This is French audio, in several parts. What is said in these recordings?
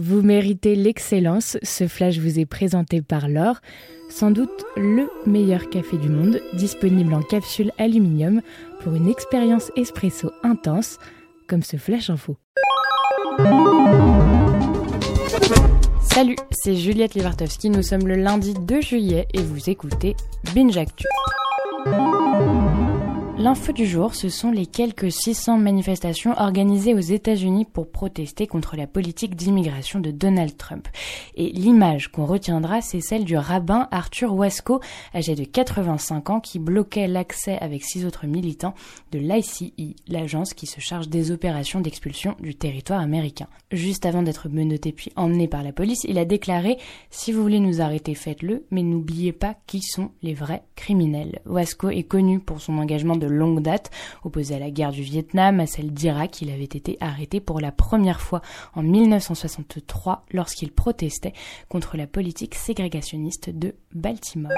Vous méritez l'excellence. Ce flash vous est présenté par L'Or, sans doute le meilleur café du monde, disponible en capsule aluminium pour une expérience espresso intense, comme ce flash info. Salut, c'est Juliette Lewartowski. Nous sommes le lundi 2 juillet et vous écoutez Binge. L'info du jour, ce sont les quelques 600 manifestations organisées aux États-Unis pour protester contre la politique d'immigration de Donald Trump. Et l'image qu'on retiendra, c'est celle du rabbin Arthur Wasco, âgé de 85 ans, qui bloquait l'accès avec six autres militants de l'ICI, l'agence qui se charge des opérations d'expulsion du territoire américain. Juste avant d'être menotté puis emmené par la police, il a déclaré Si vous voulez nous arrêter, faites-le, mais n'oubliez pas qui sont les vrais criminels. Wasco est connu pour son engagement de longue date, opposé à la guerre du Vietnam, à celle d'Irak. Il avait été arrêté pour la première fois en 1963 lorsqu'il protestait contre la politique ségrégationniste de Baltimore.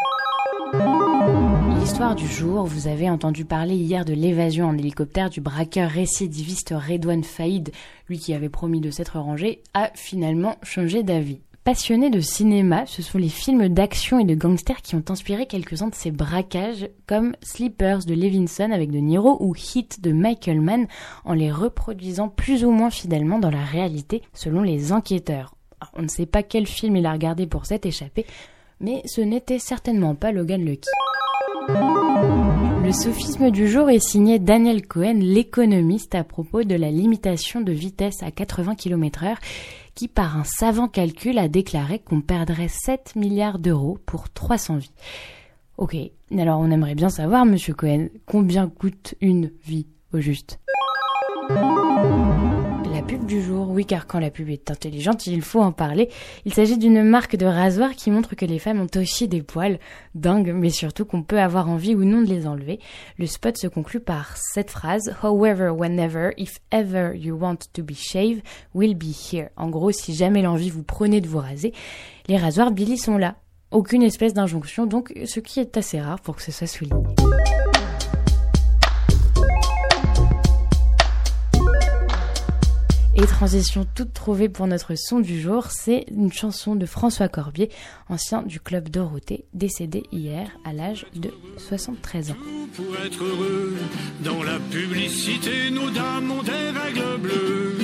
L'histoire du jour, vous avez entendu parler hier de l'évasion en hélicoptère du braqueur récidiviste Redouane Faïd, lui qui avait promis de s'être rangé, a finalement changé d'avis. Passionné de cinéma, ce sont les films d'action et de gangsters qui ont inspiré quelques-uns de ces braquages, comme Sleepers de Levinson avec De Niro ou Hit de Michael Mann, en les reproduisant plus ou moins fidèlement dans la réalité, selon les enquêteurs. on ne sait pas quel film il a regardé pour s'être échappé, mais ce n'était certainement pas Logan Lucky. Le sophisme du jour est signé Daniel Cohen, l'économiste, à propos de la limitation de vitesse à 80 km heure, qui par un savant calcul a déclaré qu'on perdrait 7 milliards d'euros pour 300 vies. Ok, alors on aimerait bien savoir, monsieur Cohen, combien coûte une vie au juste? Pub du jour, oui car quand la pub est intelligente, il faut en parler. Il s'agit d'une marque de rasoir qui montre que les femmes ont aussi des poils, dingue, mais surtout qu'on peut avoir envie ou non de les enlever. Le spot se conclut par cette phrase However, whenever, if ever you want to be shaved, we'll be here. En gros, si jamais l'envie vous prenez de vous raser, les rasoirs Billy sont là. Aucune espèce d'injonction, donc ce qui est assez rare pour que ce soit souligné. Et transition toute trouvée pour notre son du jour, c'est une chanson de François Corbier, ancien du club Dorothée, décédé hier à l'âge de 73 ans. Pour être heureux, dans la publicité, nos dames ont des règles bleues.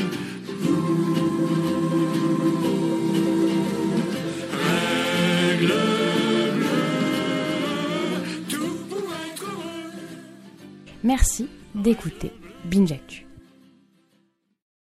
Règles bleues, tout pour être heureux. Merci d'écouter Binge Actu.